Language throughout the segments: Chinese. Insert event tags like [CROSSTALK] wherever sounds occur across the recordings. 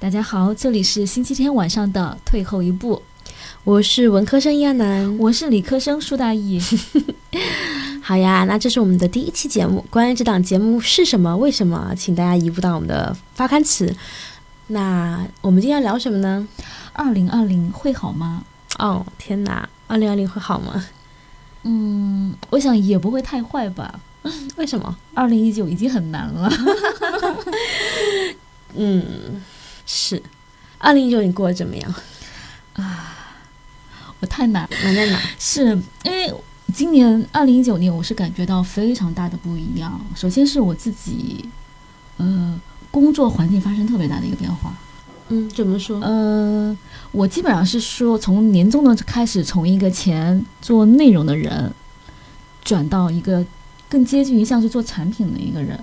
大家好，这里是星期天晚上的退后一步，我是文科生亚楠，我是理科生舒大义。[LAUGHS] 好呀，那这是我们的第一期节目。关于这档节目是什么、为什么，请大家移步到我们的发刊词。那我们今天要聊什么呢？二零二零会好吗？哦，天哪，二零二零会好吗？嗯，我想也不会太坏吧。为什么？二零一九已经很难了。[LAUGHS] 嗯，是。二零一九你过得怎么样？啊，我太难，难在哪？是因为。今年二零一九年，我是感觉到非常大的不一样。首先是我自己，呃，工作环境发生特别大的一个变化。嗯，怎么说？呃，我基本上是说，从年终的开始，从一个前做内容的人，转到一个更接近于像是做产品的一个人。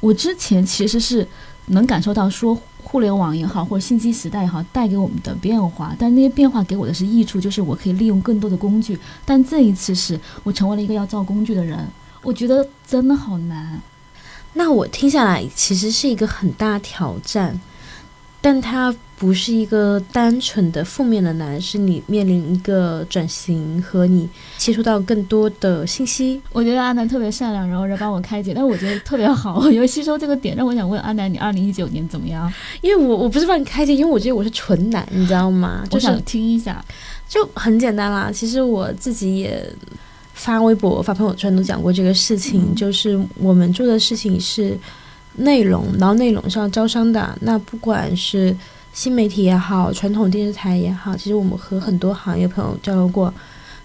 我之前其实是能感受到说。互联网也好，或者信息时代也好，带给我们的变化，但那些变化给我的是益处，就是我可以利用更多的工具。但这一次是我成为了一个要造工具的人，我觉得真的好难。那我听下来，其实是一个很大挑战。但他不是一个单纯的负面的难，是你面临一个转型和你接触到更多的信息。我觉得阿南特别善良，然后来帮我开解，但是我觉得特别好，我觉得吸收这个点让我想问阿南，你二零一九年怎么样？因为我我不是帮你开解，因为我觉得我是纯男，你知道吗？我想听一下，就很简单啦。其实我自己也发微博、发朋友圈都讲过这个事情，就是我们做的事情是。内容，然后内容是要招商的。那不管是新媒体也好，传统电视台也好，其实我们和很多行业朋友交流过，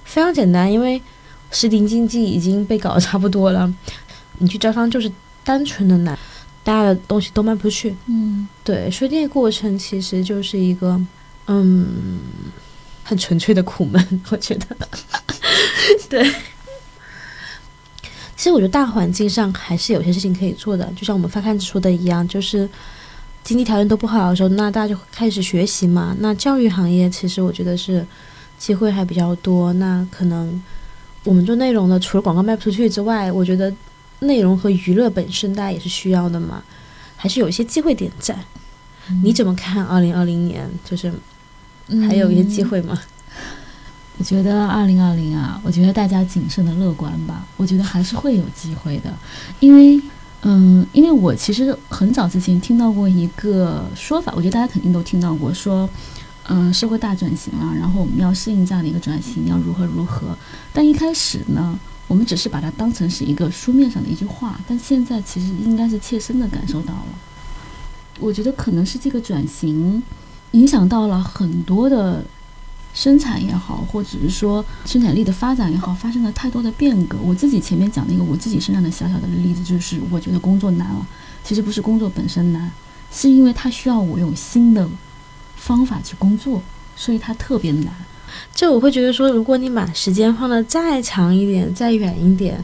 非常简单。因为实体经济已经被搞得差不多了，[LAUGHS] 你去招商就是单纯的难，大家的东西都卖不出去。嗯，对，所以这个过程其实就是一个，嗯，很纯粹的苦闷，[LAUGHS] 我觉得。[LAUGHS] 对。其实我觉得大环境上还是有些事情可以做的，就像我们发刊子说的一样，就是经济条件都不好的时候，那大家就开始学习嘛。那教育行业其实我觉得是机会还比较多。那可能我们做内容的，除了广告卖不出去之外，我觉得内容和娱乐本身大家也是需要的嘛，还是有一些机会点在。你怎么看？二零二零年就是还有一些机会吗？我觉得二零二零啊，我觉得大家谨慎的乐观吧。我觉得还是会有机会的，因为，嗯，因为我其实很早之前听到过一个说法，我觉得大家肯定都听到过，说，嗯，社会大转型了，然后我们要适应这样的一个转型，要如何如何。但一开始呢，我们只是把它当成是一个书面上的一句话，但现在其实应该是切身的感受到了。我觉得可能是这个转型影响到了很多的。生产也好，或者是说生产力的发展也好，发生了太多的变革。我自己前面讲那个我自己身上的小小的例子，就是我觉得工作难了。其实不是工作本身难，是因为它需要我用新的方法去工作，所以它特别难。就我会觉得说，如果你把时间放得再长一点、再远一点，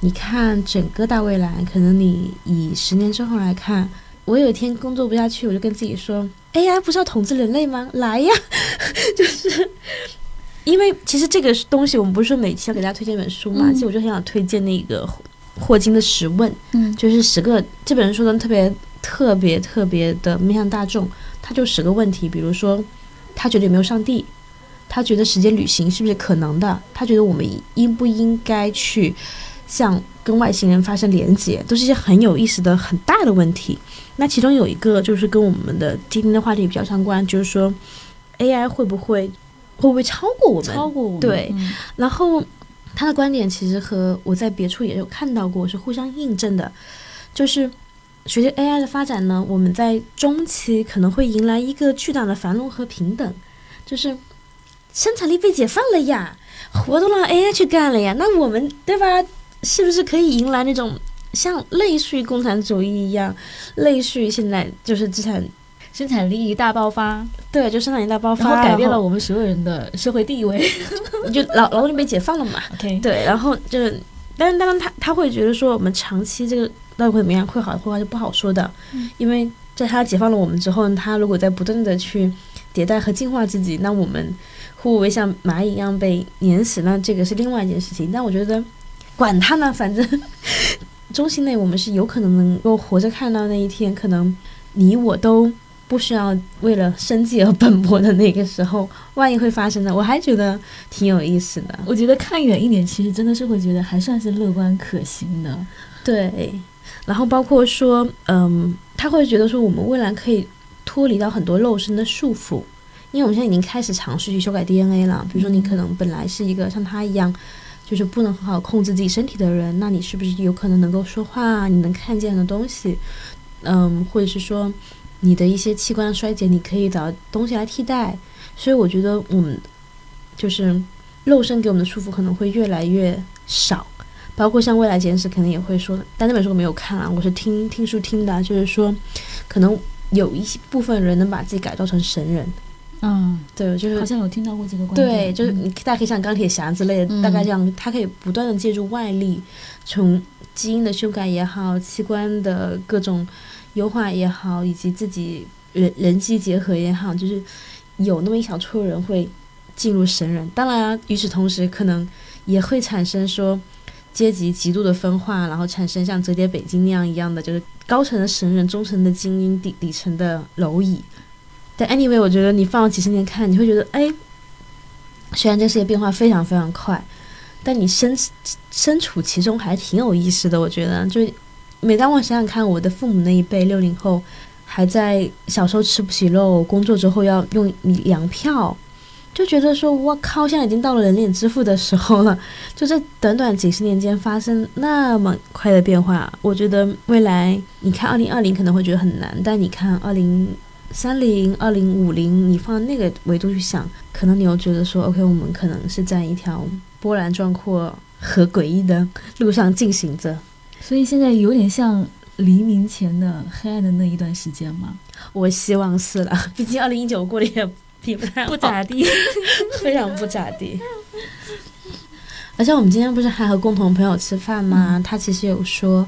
你看整个大未来，可能你以十年之后来看，我有一天工作不下去，我就跟自己说。AI 不是要统治人类吗？来呀！[LAUGHS] 就是因为其实这个东西，我们不是说每期要给大家推荐一本书嘛？其实我就很想推荐那个霍金的《十问》，嗯，就是十个这本书呢特别特别特别的面向大众。他就十个问题，比如说他觉得有没有上帝？他觉得时间旅行是不是可能的？他觉得我们应不应该去向跟外星人发生连接？都是一些很有意思的很大的问题。那其中有一个就是跟我们的今天的话题比较相关，就是说，AI 会不会会不会超过我们？超过我们。对。然后他的观点其实和我在别处也有看到过，是互相印证的。就是随着 AI 的发展呢，我们在中期可能会迎来一个巨大的繁荣和平等，就是生产力被解放了呀，活都让 AI 去干了呀。那我们对吧？是不是可以迎来那种？像类似于共产主义一样，类似于现在就是资产生产力大爆发，对，就生产力大爆发，然后改变了我们所有人的社会地位，[LAUGHS] 就劳劳动力被解放了嘛。OK，对，然后就是，但是当然他他会觉得说我们长期这个到底会怎么样，会好会坏就不好说的，因为在他解放了我们之后，他如果在不断的去迭代和进化自己，那我们会不会像蚂蚁一样被碾死？那这个是另外一件事情。但我觉得管他呢，反正。[LAUGHS] 中心内，我们是有可能能够活着看到那一天。可能你我都不需要为了生计而奔波的那个时候，万一会发生的，我还觉得挺有意思的。我觉得看远一点，其实真的是会觉得还算是乐观可行的。对，然后包括说，嗯，他会觉得说，我们未来可以脱离到很多肉身的束缚，因为我们现在已经开始尝试去修改 DNA 了。比如说，你可能本来是一个像他一样，就是不能很好控制自己身体的人，那你是不是有可能能够说话？你能看见的东西，嗯，或者是说你的一些器官衰竭，你可以找东西来替代。所以我觉得，我们就是肉身给我们的束缚可能会越来越少。包括像《未来简史》，可能也会说，但那本书我没有看啊，我是听听书听的，就是说，可能有一些部分人能把自己改造成神人。嗯，对，就是好像有听到过这个观点。对，就是你大家可以像钢铁侠之类的，大概这样，他可以不断的借助外力，从基因的修改也好，器官的各种优化也好，以及自己人人机结合也好，就是有那么一小撮人会进入神人。当然，与此同时，可能也会产生说。阶级极度的分化，然后产生像折叠北京那样一样的，就是高层的神人，中层的精英，底底层的蝼蚁。但 anyway，我觉得你放了几十年看，你会觉得，哎，虽然这世界变化非常非常快，但你身身处其中还挺有意思的。我觉得，就每当我想想看，我的父母那一辈六零后，还在小时候吃不起肉，工作之后要用粮票。就觉得说，我靠，现在已经到了人脸支付的时候了。就这短短几十年间发生那么快的变化，我觉得未来你看二零二零可能会觉得很难，但你看二零三零、二零五零，你放那个维度去想，可能你又觉得说，OK，我们可能是在一条波澜壮阔和诡异的路上进行着。所以现在有点像黎明前的黑暗的那一段时间吗？我希望是了，[LAUGHS] 毕竟二零一九过得也。不咋地，[LAUGHS] 非常不咋地。而且我们今天不是还和共同朋友吃饭吗？他其实有说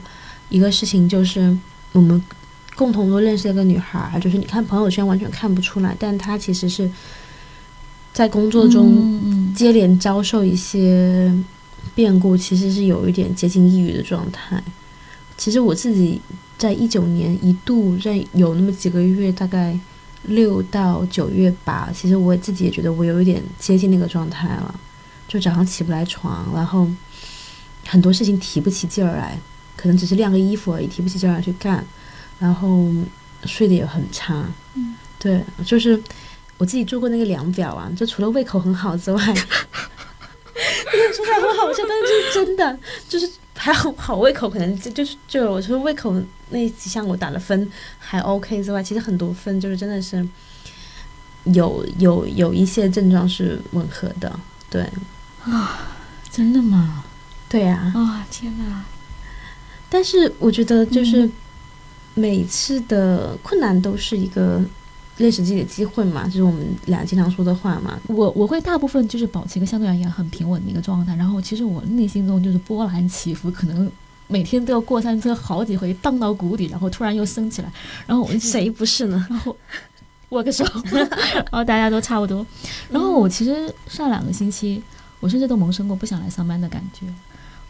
一个事情，就是我们共同都认识一个女孩，就是你看朋友圈完全看不出来，但她其实是在工作中接连遭受一些变故，其实是有一点接近抑郁的状态。其实我自己在一九年一度在有那么几个月，大概。六到九月吧，其实我自己也觉得我有一点接近那个状态了，就早上起不来床，然后很多事情提不起劲儿来，可能只是晾个衣服而已，提不起劲儿来去干，然后睡得也很差。嗯，对，就是我自己做过那个量表啊，就除了胃口很好之外，[LAUGHS] 说出来很好笑，但是是真的，就是还好好胃口，可能就就是就我说胃口。那几项我打了分还 OK 之外，其实很多分就是真的是有有有一些症状是吻合的，对啊，真的吗？对呀，啊天哪！但是我觉得就是每次的困难都是一个认识自己的机会嘛，就是我们俩经常说的话嘛。我我会大部分就是保持一个相对而言很平稳的一个状态，然后其实我内心中就是波澜起伏，可能。每天都要过山车好几回，荡到谷底，然后突然又升起来，然后我谁不是呢？[LAUGHS] 然后握个手，然后大家都差不多。然后我其实上两个星期，我甚至都萌生过不想来上班的感觉。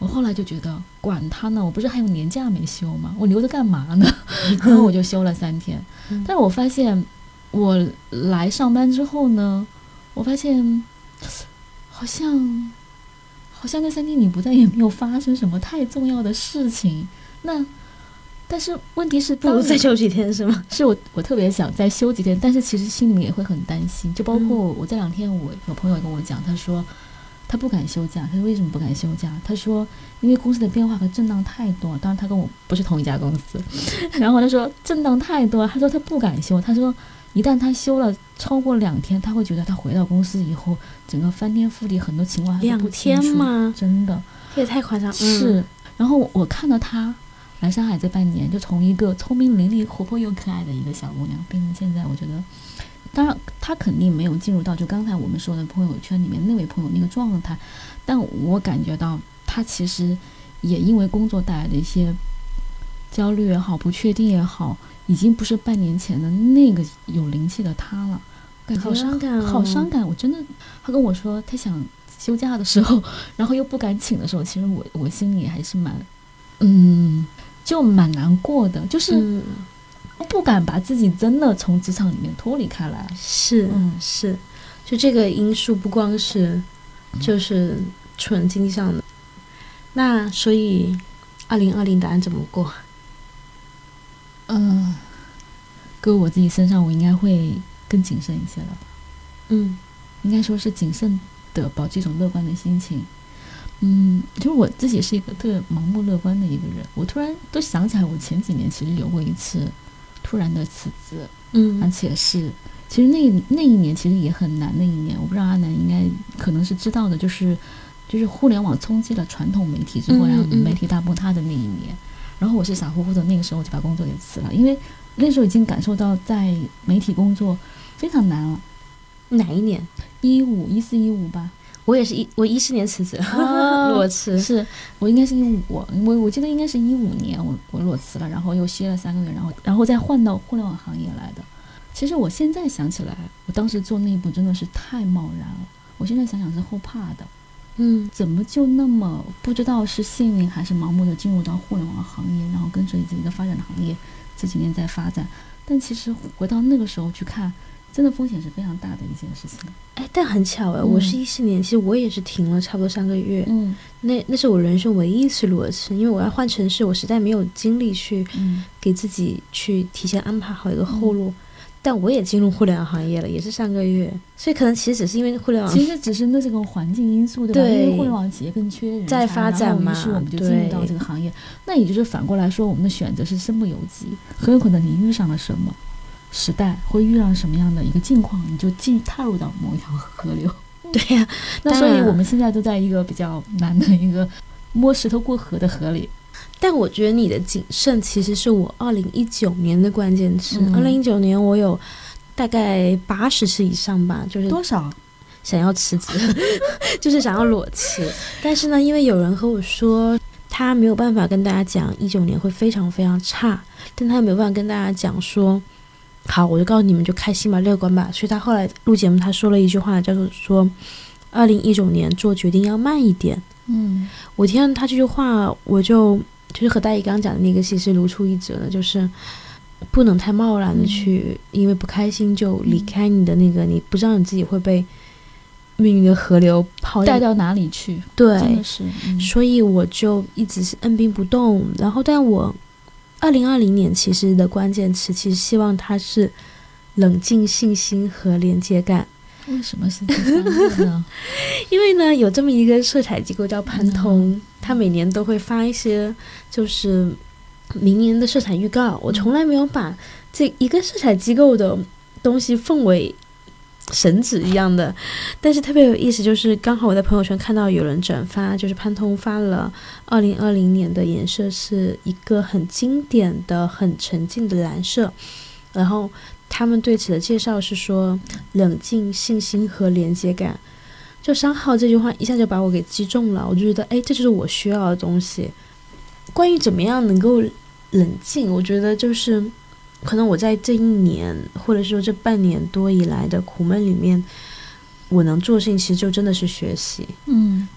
我后来就觉得管他呢，我不是还有年假没休吗？我留着干嘛呢？[LAUGHS] 然后我就休了三天。但是我发现我来上班之后呢，我发现好像。好像那三天你不在，也没有发生什么太重要的事情。那，但是问题是，不如再休几天是吗？是我，我特别想再休几天，但是其实心里面也会很担心。就包括我这两天，我有朋友跟我讲，他说他不敢休假。他说为什么不敢休假？他说因为公司的变化和震荡太多。当然他跟我不是同一家公司。[LAUGHS] 然后他说震荡太多，他说他不敢休。他说。一旦他休了超过两天，他会觉得他回到公司以后，整个翻天覆地，很多情况还不清楚。两天吗？真的，这也太夸张。是。然后我看到他来上海这半年，就从一个聪明伶俐、活泼又可爱的一个小姑娘，变成现在，我觉得，当然他肯定没有进入到就刚才我们说的朋友圈里面那位朋友那个状态，但我感觉到他其实也因为工作带来的一些焦虑也好、不确定也好。已经不是半年前的那个有灵气的他了，感觉好伤感，好伤感。我真的，他跟我说他想休假的时候，[LAUGHS] 然后又不敢请的时候，其实我我心里还是蛮，嗯，就蛮难过的。就是不敢把自己真的从职场里面脱离开来。是，嗯是，就这个因素不光是就是纯经济上的，那所以二零二零答案怎么过？嗯，搁我自己身上，我应该会更谨慎一些了吧。嗯应该说是谨慎的保持一种乐观的心情。嗯，其实我自己是一个特别盲目乐观的一个人。我突然都想起来，我前几年其实有过一次突然的辞职，嗯而嗯且是其实那那一年其实也很难那一年。我不知道阿南应该可能是知道的，就是就是互联网冲击了传统媒体之后，嗯然后嗯媒体大崩塌的那一年。然后我是傻乎乎的那个时候就把工作给辞了，因为那时候已经感受到在媒体工作非常难了。哪一年？一五一四一五吧，我也是一我一四年辞职，啊 [LAUGHS] 裸辞。是我应该是一五，我我记得应该是一五年我我裸辞了，然后又歇了三个月，然后然后再换到互联网行业来的。其实我现在想起来，我当时做那一步真的是太贸然了。我现在想想是后怕的，嗯怎么就那么不知道是幸运还是盲目的进入到互联网行业，然后跟随自己的发展的行业这几年在发展。但其实回到那个时候去看，真的风险是非常大的一件事情。哎，但很巧哎，嗯我是一四年，其实我也是停了差不多三个月。嗯那那是我人生唯一一次裸辞，因为我要换城市，我实在没有精力去嗯给自己去提前安排好一个后路。但我也进入互联网行业了，也是三个月，所以可能其实只是因为互联网其实只是那这个环境因素，对吧？对因为互联网企业更缺人才，在发展嘛于是我们就进入到这个行业。那也就是反过来说，我们的选择是身不由己，很有可能你遇上了什么时代，会遇上什么样的一个境况，你就进踏入到某一条河流。[LAUGHS] 对呀、[LAUGHS] 那所以我们现在都在一个比较难的一个摸石头过河的河里。但我觉得你的谨慎其实是我二零一九年的关键词。嗯二零一九年我有大概八十次以上吧，就是多少？想要辞职，[LAUGHS] 就是想要裸辞。但是呢，因为有人和我说，他没有办法跟大家讲一九年会非常非常差，但他也没有办法跟大家讲说，好，我就告诉你们就开心吧，乐观吧。所以他后来录节目，他说了一句话，叫做说，二零一九年做决定要慢一点。嗯我听到他这句话，我就就是和大姨刚刚讲的那个其实如出一辙的，就是不能太贸然的去，因为不开心就离开你的那个，你不知道你自己会被命运的河流抛带到哪里去？对真的，是。嗯所以我就一直是按兵不动。然后，但我二零二零年其实的关键词，其实希望它是冷静、信心和连接感。为什么是这三个呢？[LAUGHS] 因为呢，有这么一个色彩机构叫潘通，它每年都会发一些就是明年的色彩预告。我从来没有把这一个色彩机构的东西奉为神旨一样的，但是特别有意思，就是刚好我在朋友圈看到有人转发，就是潘通发了二零二零年的颜色是一个很经典的、很沉静的蓝色，然后他们对此的介绍是说冷静、信心和连接感。就三号这句话一下就把我给击中了，我就觉得，哎，这就是我需要的东西。关于怎么样能够冷静，我觉得就是可能我在这一年，或者说这半年多以来的苦闷里面，我能做的事情其实就真的是学习。嗯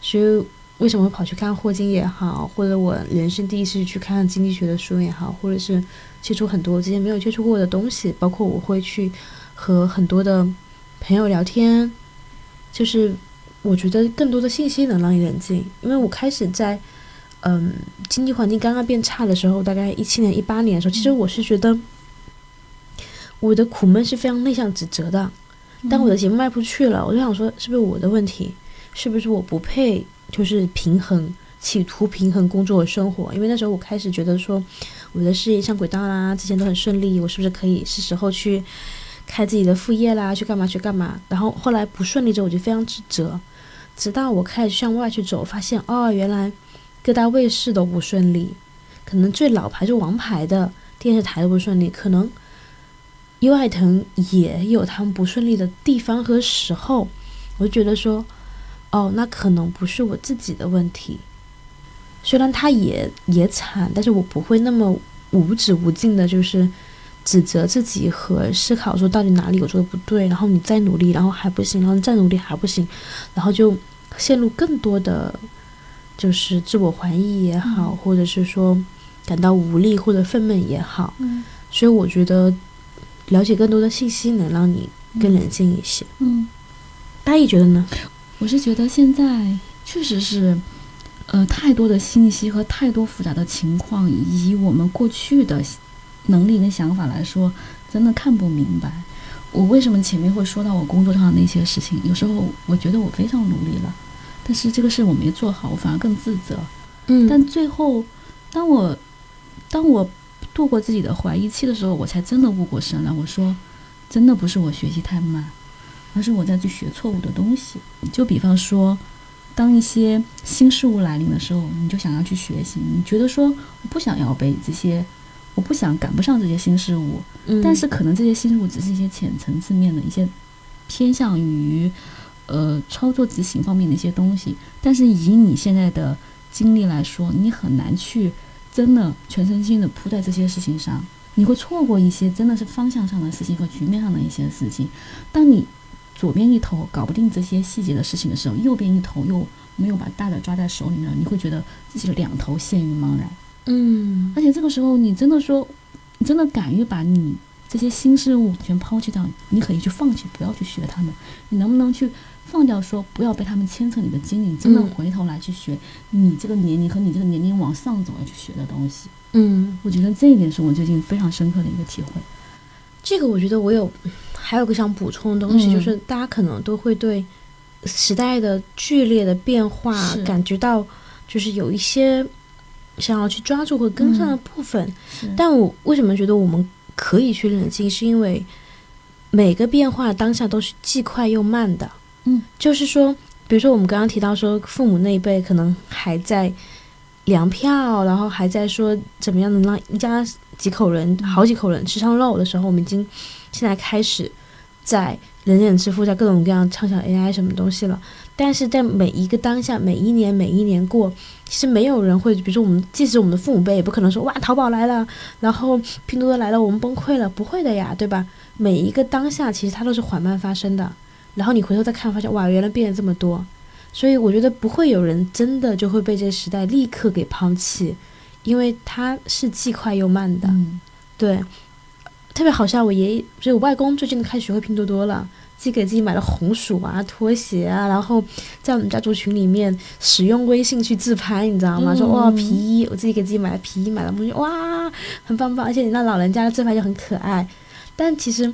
所以为什么会跑去看霍金也好，或者我人生第一次去看经济学的书也好，或者是接触很多之前没有接触过的东西，包括我会去和很多的朋友聊天，就是我觉得更多的信息能让你冷静，因为我开始在嗯经济环境刚刚变差的时候，大概一七年、一八年的时候，其实我是觉得我的苦闷是非常内向指责的，但我的节目卖不出去了，我就想说，是不是我的问题？是不是我不配？就是平衡，企图平衡工作和生活。因为那时候我开始觉得说，我的事业上轨道啦，之前都很顺利，我是不是可以是时候去开自己的副业啦，去干嘛去干嘛？然后后来不顺利之后，我就非常自责。直到我开始向外去走，发现哦，原来各大卫视都不顺利，可能最老牌就王牌的电视台都不顺利，可能优爱腾也有他们不顺利的地方和时候，我就觉得说，哦，那可能不是我自己的问题。虽然他也也惨，但是我不会那么无止无尽的，就是指责自己和思考说到底哪里我做的不对，然后你再努力，然后还不行，然后再努力还不行，然后就陷入更多的就是自我怀疑也好，或者是说感到无力或者愤懑也好。嗯所以我觉得了解更多的信息能让你更冷静一些。嗯，大意觉得呢？我是觉得现在确实是，呃，太多的信息和太多复杂的情况，以我们过去的能力跟想法来说，真的看不明白。我为什么前面会说到我工作上的那些事情？有时候我觉得我非常努力了，但是这个事我没做好，我反而更自责。嗯但最后，当我当我度过自己的怀疑期的时候，我才真的悟过神来。我说，真的不是我学习太慢，而是我在去学错误的东西。就比方说，当一些新事物来临的时候，你就想要去学习，你觉得说我不想要被这些，我不想赶不上这些新事物，嗯但是可能这些新事物只是一些浅层次面的一些偏向于呃操作执行方面的一些东西，但是以你现在的经历来说，你很难去真的全身心的扑在这些事情上，你会错过一些真的是方向上的事情和局面上的一些事情。当你左边一头搞不定这些细节的事情的时候，右边一头又没有把大的抓在手里面，你会觉得自己的两头陷于茫然。嗯而且这个时候，你真的说，你真的敢于把你这些新事物全抛弃掉，你可以去放弃，不要去学他们。你能不能去放掉说，不要被他们牵扯你的精力，真的嗯回头来去学你这个年龄和你这个年龄往上走要去学的东西？嗯，我觉得这一点是我最近非常深刻的一个体会。这个我觉得我有还有个想补充的东西，嗯就是大家可能都会对时代的剧烈的变化感觉到，就是有一些想要去抓住和跟上的部分。是但我为什么觉得我们可以去冷静，是因为每个变化当下都是既快又慢的。嗯，就是说，比如说我们刚刚提到说，父母那一辈可能还在粮票，然后还在说怎么样能让一家几口人、好几口人吃上肉的时候，我们已经现在开始在人人支付，在各种各样畅想 AI 什么东西了。但是在每一个当下，每一年每一年过，其实没有人会，比如说我们，即使我们的父母辈，也不可能说哇，淘宝来了，然后拼多多来了，我们崩溃了，不会的呀，对吧？每一个当下，其实它都是缓慢发生的。然后你回头再看，发现哇，原来变了这么多。所以我觉得不会有人真的就会被这个时代立刻给抛弃，因为它是既快又慢的。嗯对，特别好笑，我爷爷就是我外公最近开始学会拼多多了，自己给自己买了红薯啊、拖鞋啊，然后在我们家族群里面使用微信去自拍，你知道吗？说哇嗯皮衣，我自己给自己买了皮衣，买了东西，哇，很棒棒，而且你那老人家的自拍就很可爱。但其实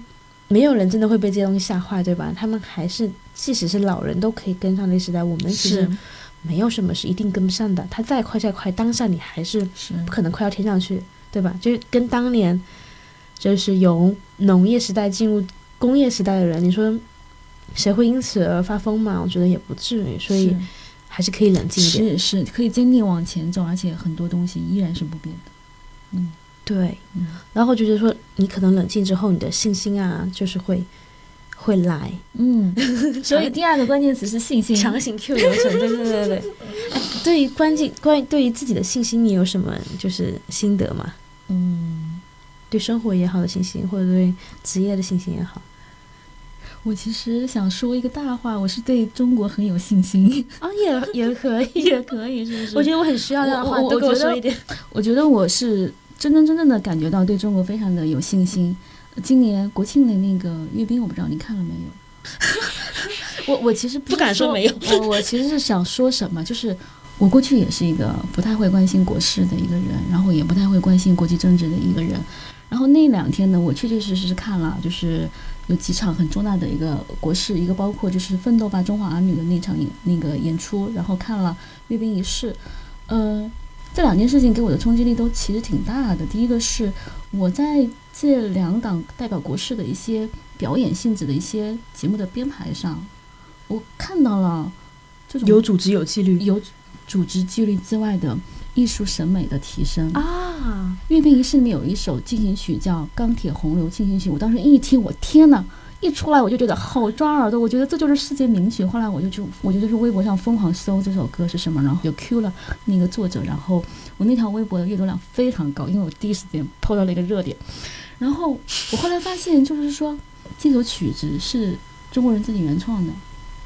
没有人真的会被这些东西吓坏，对吧？他们还是即使是老人都可以跟上这个时代，我们其实是没有什么是一定跟不上的。他再快再快，当下你还是是不可能快到天上去，对吧？就是跟当年就是由农业时代进入工业时代的人，你说谁会因此而发疯嘛？我觉得也不至于，所以还是可以冷静一点。是是可以坚定往前走，而且很多东西依然是不变的。嗯对，嗯然后就是说，你可能冷静之后，你的信心啊，就是会会来。嗯，[LAUGHS] 所以第二个关键词是信心。强行 Q 流程，对对对对对。哎对于关键关于对于自己的信心，你有什么就是心得吗？嗯，对生活也好的信心，或者对职业的信心也好。我其实想说一个大话，我是对中国很有信心，哦，也也可以，[LAUGHS] 也可以，是不是？我觉得我很需要大话，多跟我说一点。我觉得我是真真正正的感觉到对中国非常的有信心。今年国庆的那个阅兵，我不知道你看了没有？[LAUGHS] 我我其实不不敢说没有我我其实是想说什么，就是我过去也是一个不太会关心国事的一个人，然后也不太会关心国际政治的一个人。然后那两天呢，我确确实实是看了，就是有几场很重大的一个国事，一个包括就是《奋斗吧中华儿女》的那场演那个演出，然后看了阅兵仪式，呃，这两件事情给我的冲击力都其实挺大的。第一个是我在这两档代表国事的一些表演性质的一些节目的编排上，我看到了这种有组织有纪律有组织纪律之外的艺术审美的提升。啊，阅兵仪式里面有一首进行曲叫《钢铁洪流进行曲》，我当时一听，我天呐！一出来我就觉得好抓耳朵，我觉得这就是世界名曲。后来我就去，我就去微博上疯狂搜这首歌是什么，然后就 Q 了那个作者，然后我那条微博的阅读量非常高，因为我第一时间抛到了一个热点。然后我后来发现，就是说这首曲子是中国人自己原创的，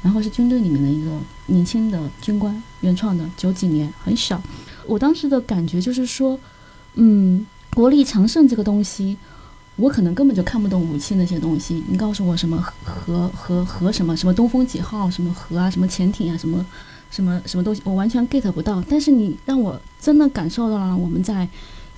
然后是军队里面的一个年轻的军官原创的，九几年很小。我当时的感觉就是说，嗯，国力强盛这个东西，我可能根本就看不懂武器那些东西。你告诉我什么核核核什么什么东风几号什么核啊什么潜艇啊什么什么什么东西，我完全 get 不到。但是你让我真的感受到了我们在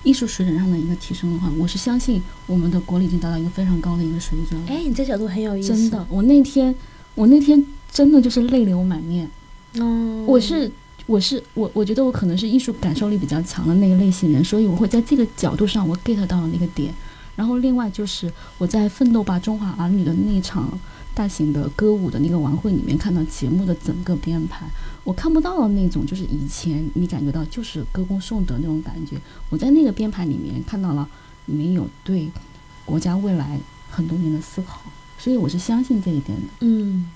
艺术水准上的一个提升的话，我是相信我们的国力已经达到一个非常高的一个水准。哎，你这角度很有意思。真的，我那天我那天真的就是泪流满面。嗯，我是我是我，我觉得我可能是艺术感受力比较强的那个类型人，所以我会在这个角度上我 get 到了那个点。然后另外就是我在《奋斗吧中华儿女》的那场大型的歌舞的那个晚会里面看到节目的整个编排，我看不到的那种就是以前你感觉到就是歌功颂德那种感觉，我在那个编排里面看到了里面有对国家未来很多年的思考，所以我是相信这一点的。嗯。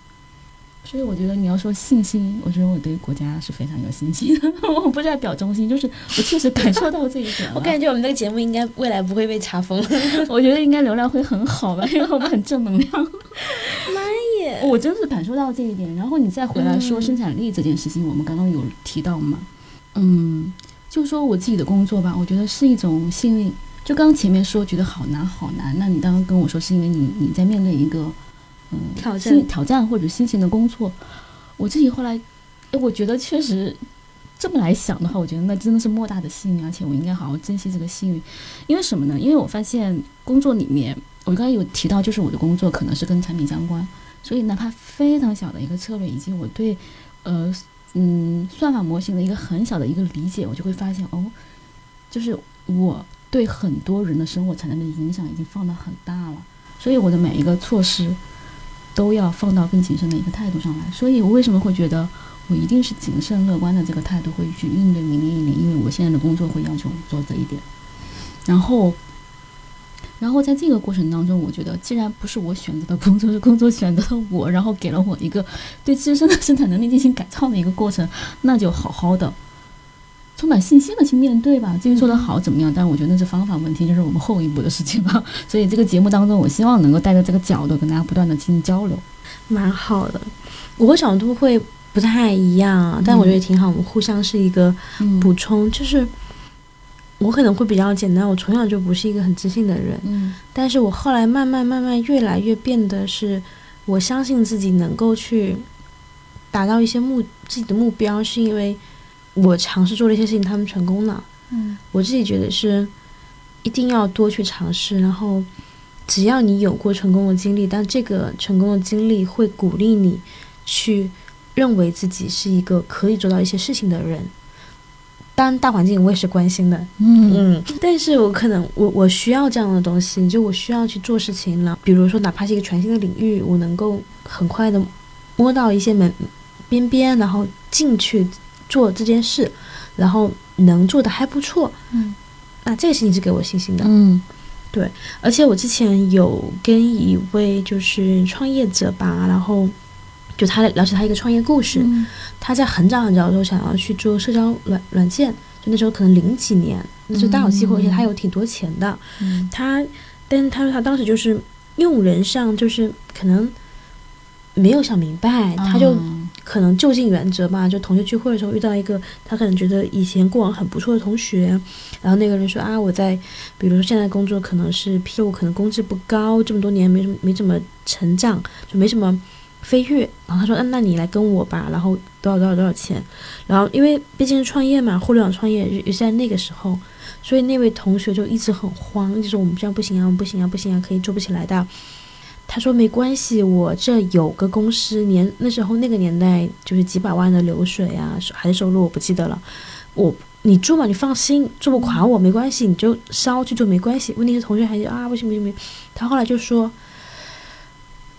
所以我觉得你要说信心，我觉得我对国家是非常有信心的。[LAUGHS] 我不是在表忠心，就是我确实感受到这一点。[LAUGHS] 我感觉我们这个节目应该未来不会被查封。[LAUGHS] 我觉得应该流量会很好吧，因为我们很正能量。妈耶！我真是感受到这一点。然后你再回来说生产力这件事情，我们刚刚有提到嘛？嗯，就说我自己的工作吧，我觉得是一种幸运。就刚刚前面说觉得好难好难，那你刚刚跟我说是因为你你在面对一个。挑战挑战或者新型的工作，我自己后来，我觉得确实这么来想的话，我觉得那真的是莫大的幸运，而且我应该好好珍惜这个幸运。因为什么呢？因为我发现工作里面，我刚才有提到，就是我的工作可能是跟产品相关，所以哪怕非常小的一个策略，以及我对呃嗯算法模型的一个很小的一个理解，我就会发现哦，就是我对很多人的生活产生的影响已经放到很大了，所以我的每一个措施。都要放到更谨慎的一个态度上来，所以我为什么会觉得我一定是谨慎乐观的这个态度会去应对明年一年？因为我现在的工作会要求我做这一点。然后，然后在这个过程当中，我觉得既然不是我选择的工作，是工作选择了我，然后给了我一个对自身的生产能力进行改造的一个过程，那就好好的。充满信心的去面对吧，至于做得好怎么样？但是我觉得那是方法问题，就是我们后一步的事情了。[LAUGHS] 所以这个节目当中，我希望能够带着这个角度跟大家不断的进行交流，蛮好的。我角度会不太一样，但我觉得挺好，我们互相是一个补充。就是我可能会比较简单，我从小就不是一个很自信的人，嗯，但是我后来慢慢慢慢越来越变得是，我相信自己能够去达到一些目自己的目标，是因为。我尝试做了一些事情，他们成功了。嗯，我自己觉得是一定要多去尝试，然后只要你有过成功的经历，但这个成功的经历会鼓励你去认为自己是一个可以做到一些事情的人。当然，大环境我也是关心的。嗯嗯，但是我可能我我需要这样的东西，就我需要去做事情了。比如说，哪怕是一个全新的领域，我能够很快的摸到一些门边边，然后进去。做这件事，然后能做的还不错，嗯，那这个事情是给我信心的，嗯，对，而且我之前有跟一位就是创业者吧，然后就他了解他一个创业故事，他在很早很早的时候想要去做社交软软件，就那时候可能零几年，那就大有机会，而且他有挺多钱的，他，但是他说他当时就是用人上就是可能没有想明白，他就。可能就近原则吧，就同学聚会的时候遇到一个，他可能觉得以前过往很不错的同学，然后那个人说啊，我在，比如说现在工作可能是 P 我可能工资不高，这么多年没什么没怎么成长，就没什么飞跃。然后他说，嗯，那你来跟我吧，然后多少多少多少钱，然后因为毕竟是创业嘛，互联网创业也是在那个时候，所以那位同学就一直很慌，就说我们这样不行啊，不行啊，不行啊，可以做不起来的。他说没关系，我这有个公司，年那时候那个年代就是几百万的流水啊，还是收入我不记得了。我你住嘛，你放心，住不垮我没关系，你就烧去做没关系。问题是同学还是啊不行不行不行。他后来就说，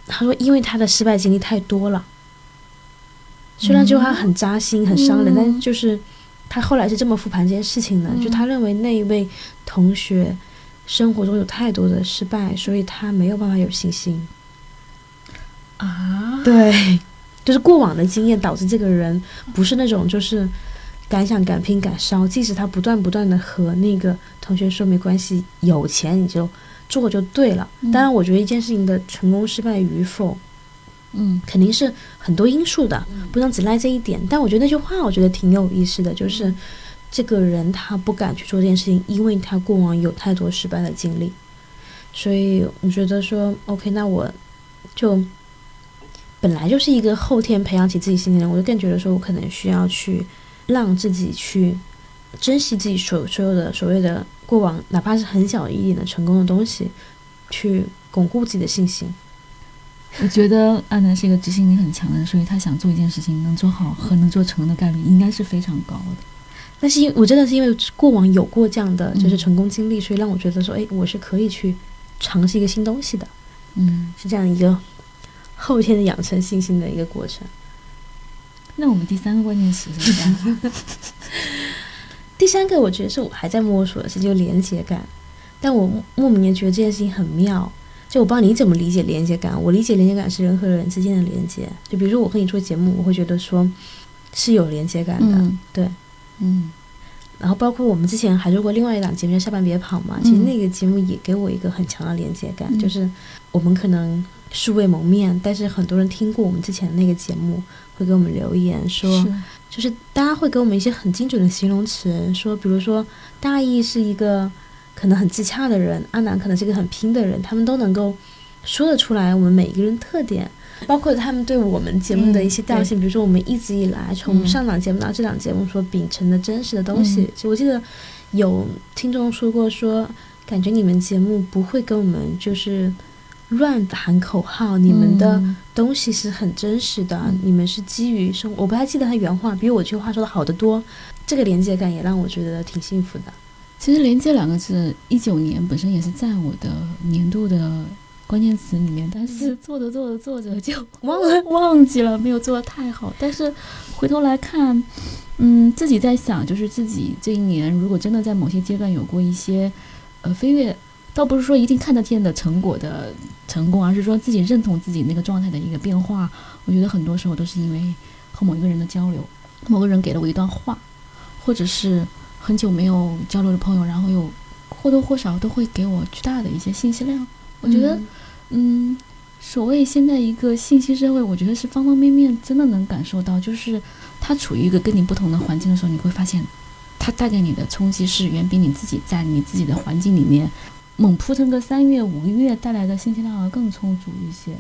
他说因为他的失败经历太多了，虽然这句话很扎心很伤人，但就是他后来是这么复盘这件事情的，就他认为那一位同学。生活中有太多的失败，所以他没有办法有信心。啊，对，就是过往的经验导致这个人不是那种就是敢想敢拼敢烧，即使他不断不断的和那个同学说没关系，有钱你就做就对了。当然，我觉得一件事情的成功失败与否，嗯，肯定是很多因素的，不能只赖这一点。但我觉得那句话我觉得挺有意思的，就是。这个人他不敢去做这件事情，因为他过往有太多失败的经历。所以我觉得说，OK，那我就本来就是一个后天培养起自己信心的人，我就更觉得说我可能需要去让自己去珍惜自己所所有的所谓的过往，哪怕是很小一点的成功的东西，去巩固自己的信心。我觉得阿南是一个执行力很强的人，所以他想做一件事情能做好和能做成的概率应该是非常高的。但是因我真的是因为过往有过这样的就是成功经历，所以让我觉得说，哎，我是可以去。尝试一个新东西的，嗯，是这样一个后天的养成信心的一个过程。那我们第三个关键词是什么？第三个，我觉得是我还在摸索的是就连接感，但我莫名的觉得这件事情很妙。就我不知道你怎么理解连接感，我理解连接感是人和人之间的连接。就比如说我和你做节目，我会觉得说是有连接感的，对，嗯。然后包括我们之前还做过另外一档节目叫《下班别跑》嘛，其实那个节目也给我一个很强的连接感，就是我们可能素未谋面，但是很多人听过我们之前的那个节目，会给我们留言说，就是。大家会给我们一些很精准的形容词，说比如说大意是一个可能很自洽的人，阿南可能是一个很拼的人，他们都能够说得出来我们每一个人特点。包括他们对我们节目的一些调性，比如说我们一直以来从上档节目到这档节目所秉承的真实的东西。其实我记得有听众说过，说感觉你们节目不会跟我们就是乱喊口号，你们的东西是很真实的，你们是基于生活。我不太记得他原话，比我这句话说的好得多。这个连接感也让我觉得挺幸福的。其实“连接”两个字，一九年本身也是在我的年度的。关键词里面，但是做着做着做着就 [LAUGHS] 忘了忘记了，没有做的太好。但是回头来看，嗯，自己在想，就是自己这一年如果真的在某些阶段有过一些呃飞跃，倒不是说一定看得见的成果的成功，而是说自己认同自己那个状态的一个变化。我觉得很多时候都是因为和某一个人的交流，某个人给了我一段话，或者是很久没有交流的朋友，然后又或多或少都会给我巨大的一些信息量。我觉得，嗯，所谓现在一个信息社会，我觉得是方方面面真的能感受到，就是他处于一个跟你不同的环境的时候，你会发现，他带给你的冲击是远比你自己在你自己的环境里面猛扑腾个三月五个月带来的信息量要更充足一些。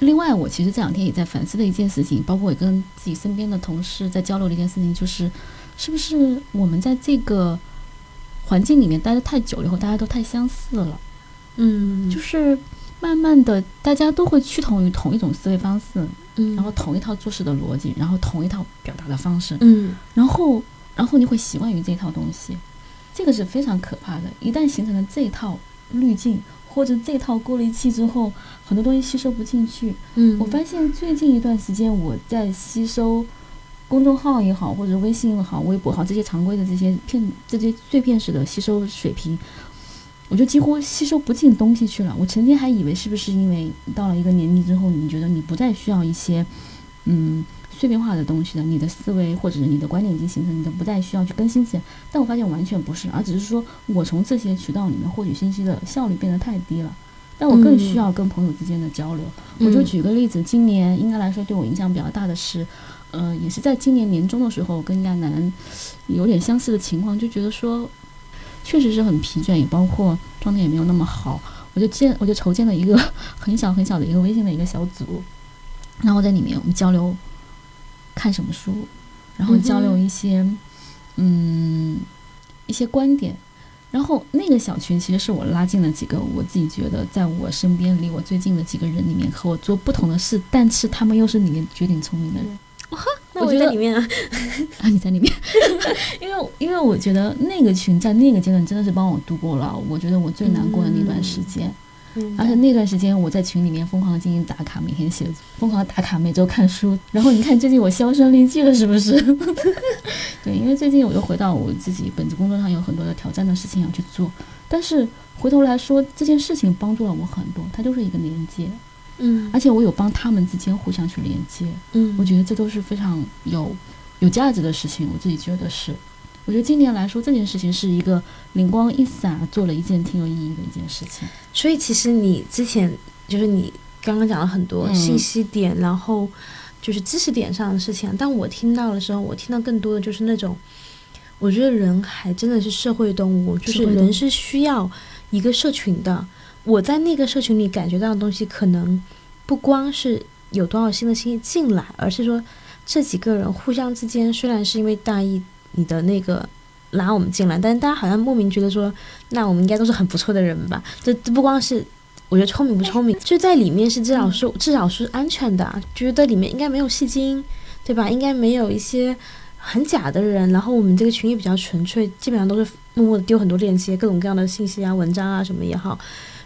另外，我其实这两天也在反思的一件事情，包括我跟自己身边的同事在交流的一件事情，就是是不是我们在这个环境里面待得太久了以后，大家都太相似了。嗯，就是慢慢的，大家都会趋同于同一种思维方式，嗯，然后同一套做事的逻辑，然后同一套表达的方式，嗯，然后，然后你会习惯于这套东西，这个是非常可怕的。一旦形成了这套滤镜或者这套过滤器之后，很多东西吸收不进去。嗯，我发现最近一段时间我在吸收公众号也好，或者微信也好、微博好这些常规的这些片这些碎片式的吸收水平。我就几乎吸收不进东西去了。我曾经还以为是不是因为到了一个年纪之后，你觉得你不再需要一些嗯碎片化的东西了，你的思维或者是你的观念已经形成，你都不再需要去更新自己。但我发现完全不是，而只是说我从这些渠道里面获取信息的效率变得太低了。但我更需要跟朋友之间的交流。我就举个例子，今年应该来说对我影响比较大的是，呃，也是在今年年中的时候跟亚楠有点相似的情况，就觉得说。确实是很疲倦，也包括状态也没有那么好。我就建，我就筹建了一个 [LAUGHS] 很小很小的一个微信的一个小组，然后在里面我们交流看什么书，然后交流一些嗯一些观点。然后那个小群其实是我拉进了几个我自己觉得在我身边离我最近的几个人里面，和我做不同的事，但是他们又是里面绝顶聪明的人。哇，那我在里面啊，[LAUGHS] 啊，你在里面，[LAUGHS] 因为因为我觉得那个群在那个阶段真的是帮我度过了我觉得我最难过的那段时间，而且那段时间我在群里面疯狂的进行打卡，每天写，疯狂的打卡，每周看书。然后你看最近我销声匿迹了，是不是？[LAUGHS] 对，因为最近我又回到我自己本职工作上，有很多的挑战的事情要去做。但是回头来说，这件事情帮助了我很多，它就是一个连接。嗯，而且我有帮他们之间互相去连接，嗯，我觉得这都是非常有有价值的事情。我自己觉得是，我觉得今年来说这件事情是一个灵光一闪，做了一件挺有意义的一件事情。所以其实你之前就是你刚刚讲了很多信息点，然后就是知识点上的事情，但我听到的时候，我听到更多的就是那种。我觉得人还真的是社会动物，就是人是需要一个社群的。我在那个社群里感觉到的东西，可能不光是有多少新的信息进来，而是说这几个人互相之间，虽然是因为大意你的那个拉我们进来，但是大家好像莫名觉得说，那我们应该都是很不错的人吧？这这不光是。我觉得聪明不聪明，[LAUGHS] 就在里面是至少是至少是安全的，觉得里面应该没有戏精，对吧？应该没有一些很假的人。然后我们这个群也比较纯粹，基本上都是默默的丢很多链接，各种各样的信息啊、文章啊什么也好。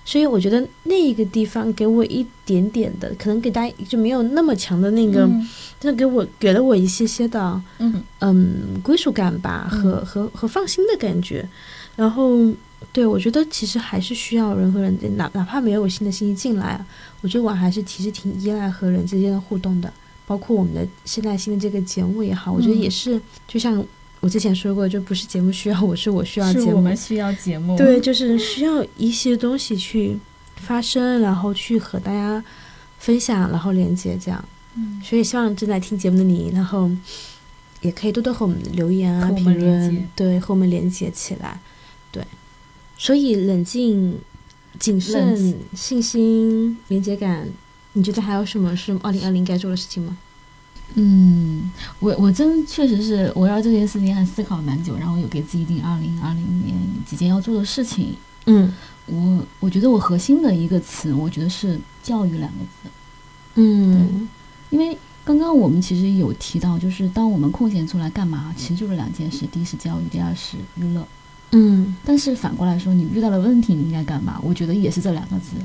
所以我觉得那个地方给我一点点的，可能给大家就没有那么强的那个，嗯但是给我给了我一些些的嗯嗯归属感吧，嗯和和和放心的感觉。然后对我觉得其实还是需要人和人，哪哪怕没有新的信息进来啊，我觉得我还是其实挺依赖和人之间的互动的。包括我们的现在新的这个节目也好，我觉得嗯也是，就像我之前说过，就不是节目需要我，是我需要节目。我们需要节目，对，就是需要一些东西去发声，然后去和大家分享，然后连接这样。嗯，所以希望正在听节目的你，然后也可以多多和我们留言啊、评论，对，和我们连接起来。对，所以冷静、谨慎、信心、连接感，你觉得还有什么是二零二零该做的事情吗？嗯，我我真确实是围绕这件事情还思考了蛮久，然后有给自己定二零二零年几件要做的事情。嗯我我觉得我核心的一个词，我觉得是教育两个字，嗯因为刚刚我们其实有提到，就是当我们空闲出来干嘛，其实就是两件事，第一是教育，第二是娱乐。嗯但是反过来说，你遇到了问题，你应该干嘛？我觉得也是这两个字，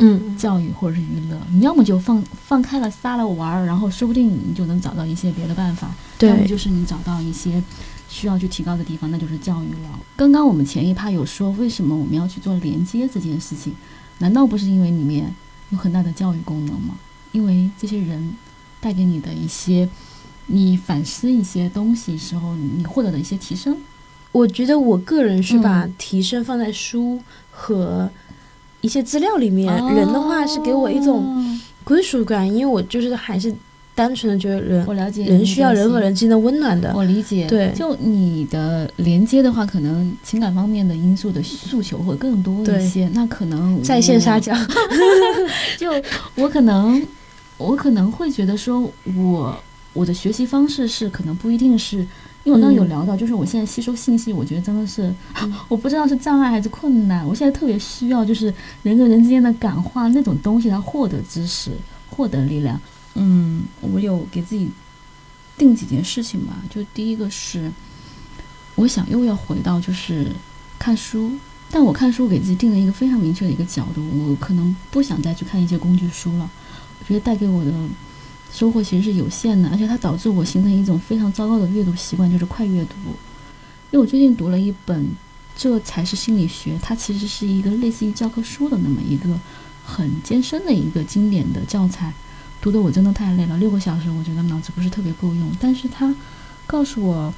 嗯教育或者是娱乐。你要么就放放开了撒了玩儿，然后说不定你就能找到一些别的办法；要么，就是你找到一些需要去提高的地方，那就是教育了。刚刚我们前一趴有说，为什么我们要去做连接这件事情？难道不是因为里面有很大的教育功能吗？因为这些人带给你的一些，你反思一些东西时候，你获得的一些提升。我觉得我个人是把嗯提升放在书和一些资料里面，人的话是给我一种哦，归属感，因为我就是还是单纯的觉得人我了解人需要人和人。之间的温暖的。我理解，对就你的连接的话，可能情感方面的因素的诉求会更多一些。那可能在线撒娇，[LAUGHS] 就我可能，我可能会觉得说我我的学习方式是可能不一定是，因为我刚刚有嗯聊到，就是我现在吸收信息，我觉得真的是，嗯 [LAUGHS] 我不知道是障碍还是困难。我现在特别需要就是人跟人之间的感化那种东西来获得知识，获得力量。嗯，我有给自己定几件事情吧，就第一个是，我想又要回到就是看书，但我看书给自己定了一个非常明确的一个角度，我可能不想再去看一些工具书了。我觉得带给我的收获其实是有限的，而且它导致我形成一种非常糟糕的阅读习惯，就是快阅读。因为我最近读了一本《这才是心理学》，它其实是一个类似于教科书的那么一个很艰深的一个经典的教材，读的我真的太累了，六个小时我觉得脑子不是特别够用。但是它告诉我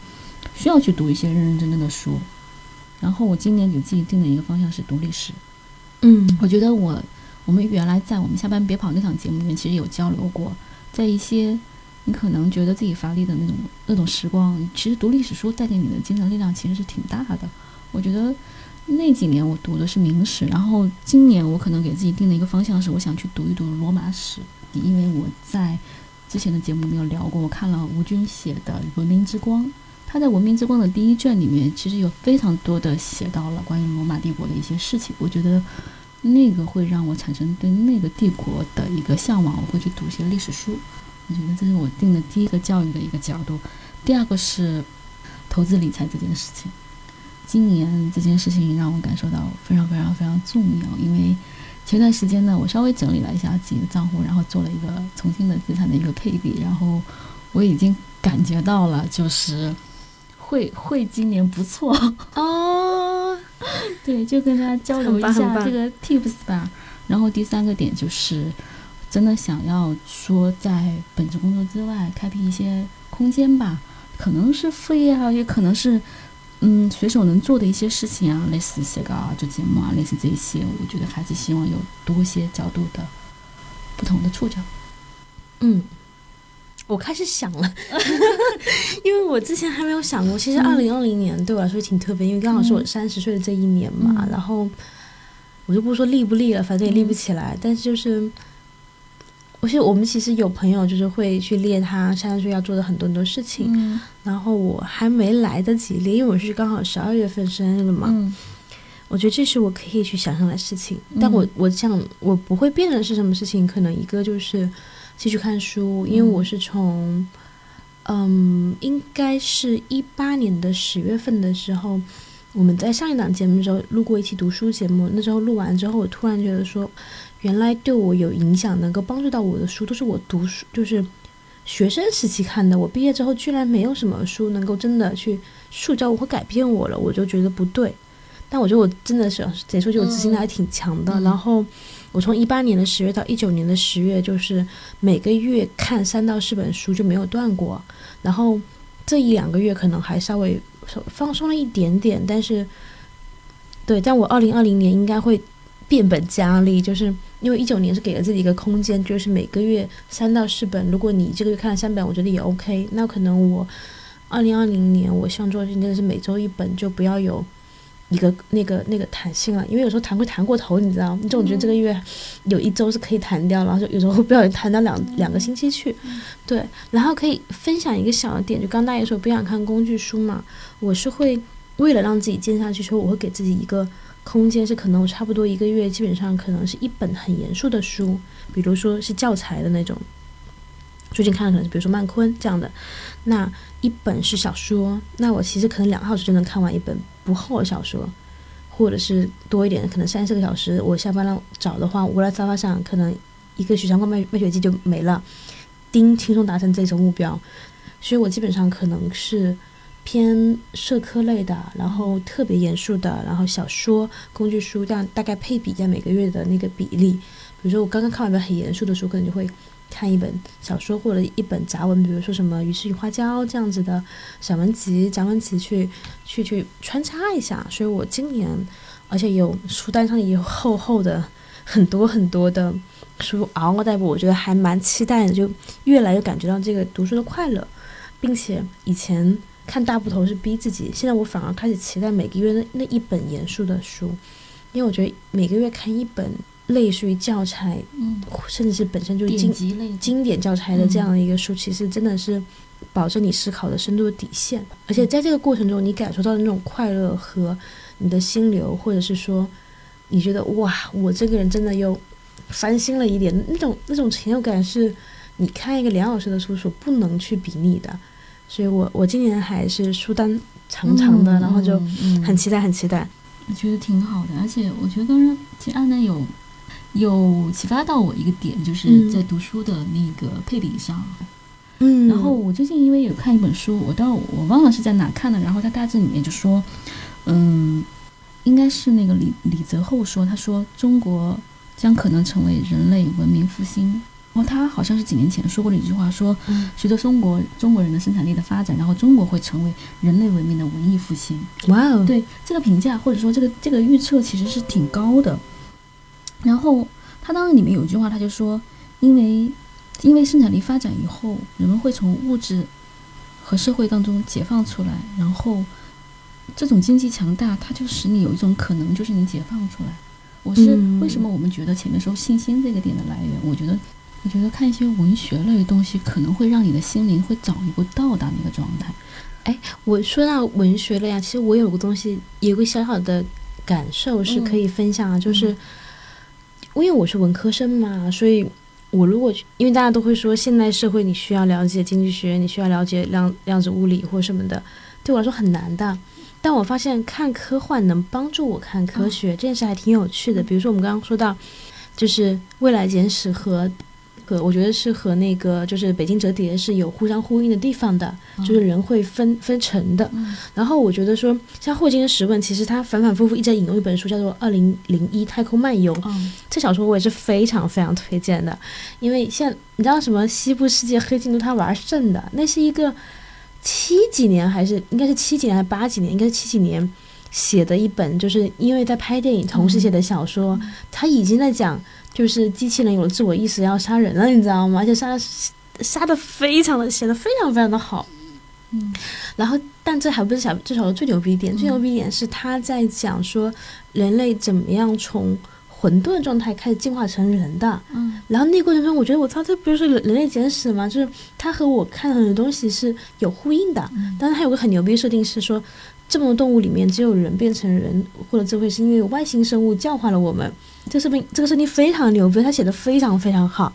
需要去读一些认认真真的书。然后我今年给自己定的一个方向是读历史。嗯我觉得我我们原来在我们下班别跑那场节目里面，其实有交流过，在一些你可能觉得自己乏力的那种那种时光，其实读历史书带给你的精神力量其实是挺大的。我觉得那几年我读的是明史，然后今年我可能给自己定的一个方向是，我想去读一读罗马史，因为我在之前的节目没有聊过，我看了吴军写的《文明之光》。他在《文明之光》的第一卷里面，其实有非常多的写到了关于罗马帝国的一些事情。我觉得那个会让我产生对那个帝国的一个向往，我会去读一些历史书。我觉得这是我定的第一个教育的一个角度。第二个是投资理财这件事情。今年这件事情让我感受到非常非常非常重要，因为前段时间呢，我稍微整理了一下自己的账户，然后做了一个重新的资产的一个配比，然后我已经感觉到了，就是会会今年不错。哦，[LAUGHS] 对，就跟大家交流一下这个 tips 吧。然后第三个点就是，真的想要说在本职工作之外开辟一些空间吧，可能是副业啊，也可能是嗯随手能做的一些事情啊，类似写稿啊、做节目啊，类似这些，我觉得还是希望有多些角度的不同的触角。嗯，我开始想了，[LAUGHS] 因为我之前还没有想过。其实二零二零年对我来说挺特别，因为刚好是我三十岁的这一年嘛。然后我就不说立不立了，反正也立不起来。但是就是，我是我们其实有朋友就是会去列他三十岁要做的很多很多事情。然后我还没来得及列，因为我是刚好十二月份生日了嘛。我觉得这是我可以去想象的事情。但我我想我不会变的是什么事情？可能一个就是。继续看书，因为我是从，嗯，应该是一八年的十月份的时候，我们在上一档节目的时候录过一期读书节目。那时候录完之后，我突然觉得说，原来对我有影响、能够帮助到我的书，都是我读书就是学生时期看的。我毕业之后，居然没有什么书能够真的去塑造我或改变我了，我就觉得不对。但我觉得我真的是，得说，就我执行力还挺强的。然后。我从一八年的十月到一九年的十月，就是每个月看三到四本书就没有断过。然后这一两个月可能还稍微放松了一点点，但是，对，但我二零二零年应该会变本加厉，就是因为一九年是给了自己一个空间，就是每个月三到四本。如果你这个月看了三本，我觉得也 OK。那可能我二零二零年我希望做的真的是每周一本，就不要有。一个那个那个弹性了，因为有时候弹会弹过头，你知道，你总觉得这个月有一周是可以弹掉，然后就有时候会不小心弹到两两个星期去，对。然后可以分享一个小的点，就刚大爷说不想看工具书嘛，我是会为了让自己坚下去，说我会给自己一个空间，是可能我差不多一个月基本上可能是一本很严肃的书，比如说是教材的那种。最近看的可能是比如说曼昆这样的，那一本是小说，那我其实可能两个小时就能看完一本。不厚的小说，或者是多一点，可能三四个小时。我下班了找的话，我窝在沙发上，可能一个许阳光卖卖血记就没了，丁轻松达成这种目标。所以我基本上可能是偏社科类的，然后特别严肃的，然后小说、工具书这样大概配比在每个月的那个比例。比如说我刚刚看完一本很严肃的书，可能就会。看一本小说或者一本杂文，比如说什么《鱼翅与花椒》这样子的散文集、杂文集，去去去穿插一下。所以我今年，而且有书单上也有厚厚的很多很多的书嗷嗷待哺，我觉得还蛮期待的，就越来越感觉到这个读书的快乐，并且以前看大部头是逼自己，现在我反而开始期待每个月那那一本严肃的书，因为我觉得每个月看一本。类似于教材，嗯，甚至是本身就是经经典教材的这样的一个书，其实真的是保证你思考的深度的底线。而且在这个过程中，你感受到的那种快乐和你的心流，或者是说你觉得哇，我这个人真的又翻新了一点，那种那种成就感，是你看一个梁老师的书所不能去比拟的。所以我我今年还是书单长长的，然后就很期待，很期待。我觉得挺好的，而且我觉得其实安南有。有启发到我一个点，就是在读书的那个配比上。嗯，然后我最近因为有看一本书，我到我忘了是在哪看的，然后它大致里面就说，嗯，应该是那个李李泽厚说，他说中国将可能成为人类文明复兴。然后他好像是几年前说过的一句话，说随着中国中国人的生产力的发展，然后中国会成为人类文明的文艺复兴。哇哦，对这个评价或者说这个这个预测其实是挺高的。然后他当时里面有一句话，他就说，因为因为生产力发展以后，人们会从物质和社会当中解放出来，然后这种经济强大，它就使你有一种可能，就是你解放出来。我是为什么我们觉得前面说信心这个点的来源？我觉得，我觉得看一些文学类的东西，可能会让你的心灵会早一步到达那个状态。哎，我说到文学了呀，其实我有个东西，有个小小的感受是可以分享啊，就是。因为我是文科生嘛，所以我如果因为大家都会说现代社会你需要了解经济学，你需要了解量量子物理或什么的，对我来说很难的。但我发现看科幻能帮助我看科学这件事还挺有趣的。比如说我们刚刚说到，就是未来简史和。我觉得是和那个就是北京折叠是有互相呼应的地方的，就是人会分分层的。然后我觉得说，像霍金的《十问》，其实他反反复复一直在引用一本书，叫做《二零零一太空漫游》。这小说我也是非常非常推荐的，因为像你知道什么西部世界黑镜都他玩剩的，那是一个七几年还是应该是七几年还是八几年，应该是七几年写的一本，就是因为在拍电影同时写的小说，他已经在讲。就是机器人有了自我意识要杀人了，你知道吗？而且杀的杀的非常的写的非常非常的好。嗯，然后，但这还不是小这首最牛逼一点，最牛逼一点是他在讲说人类怎么样从混沌状态开始进化成人的。嗯然后那个过程中，我觉得我操，这不就是人人类简史吗？就是它和我看很多东西是有呼应的。嗯但是它有个很牛逼的设定是说，这么多动物里面只有人变成人或者智慧，是因为有外星生物教化了我们。这视频这个设定非常牛逼，他写的非常非常好。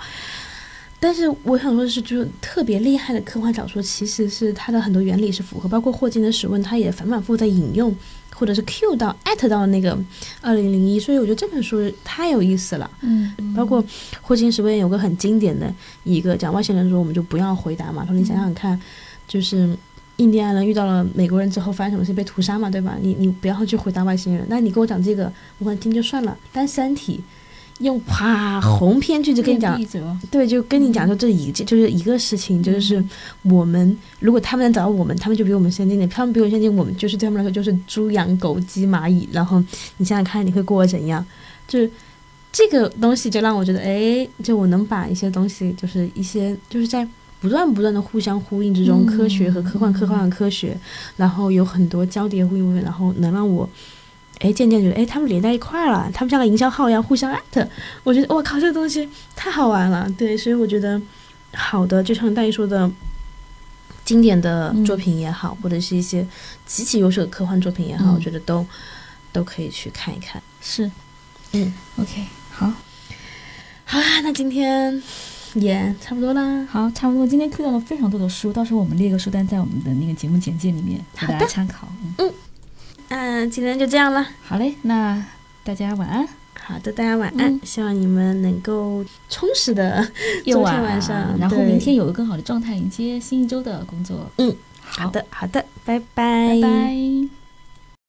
但是我想说的是，就是特别厉害的科幻小说，其实是它的很多原理是符合，包括霍金的《史问》，他也反反复复在引用，或者是 Q 到艾特到那个二零零一，所以我觉得这本书太有意思了。嗯，包括霍金史问有个很经典的一个讲外星人说，我们就不要回答嘛。说你想想看，就是印第安人遇到了美国人之后发生什么事被屠杀嘛，对吧？你你不要去回答外星人，那你跟我讲这个，我可能听就算了。但《三体》用啪红篇剧就跟你讲，对，就跟你讲说这一件就是一个事情，就是我们如果他们能找到我们，他们就比我们先进点，他们比我们先进，我们就是对他们来说就是猪羊狗鸡蚂蚁。然后你想想看，你会过得怎样？就是这个东西就让我觉得，哎，就我能把一些东西，就是一些就是在不断不断的互相呼应之中，嗯科学和科幻，科幻和科学，然后有很多交叠呼应，然后能让我。哎，渐渐觉得，哎，他们连在一块儿了，他们像个营销号一样互相艾特。我觉得，我靠，这个东西太好玩了。对，所以我觉得，好的，就像大一说的，经典的作品也好，或者是一些极其优秀的科幻作品也好，嗯我觉得都都可以去看一看。是，嗯，OK，好，好啊，那今天也差不多啦。好，差不多。今天 Q 到了非常多的书，到时候我们列个书单在我们的那个节目简介里面给大好的家参考。嗯，嗯、今天就这样了。好嘞，那大家晚安，好的，大家晚安。嗯希望你们能够充实的夜昨天晚晚上，然后明天有个更好的状态迎接新一周的工作。嗯好好的，好的，拜拜拜。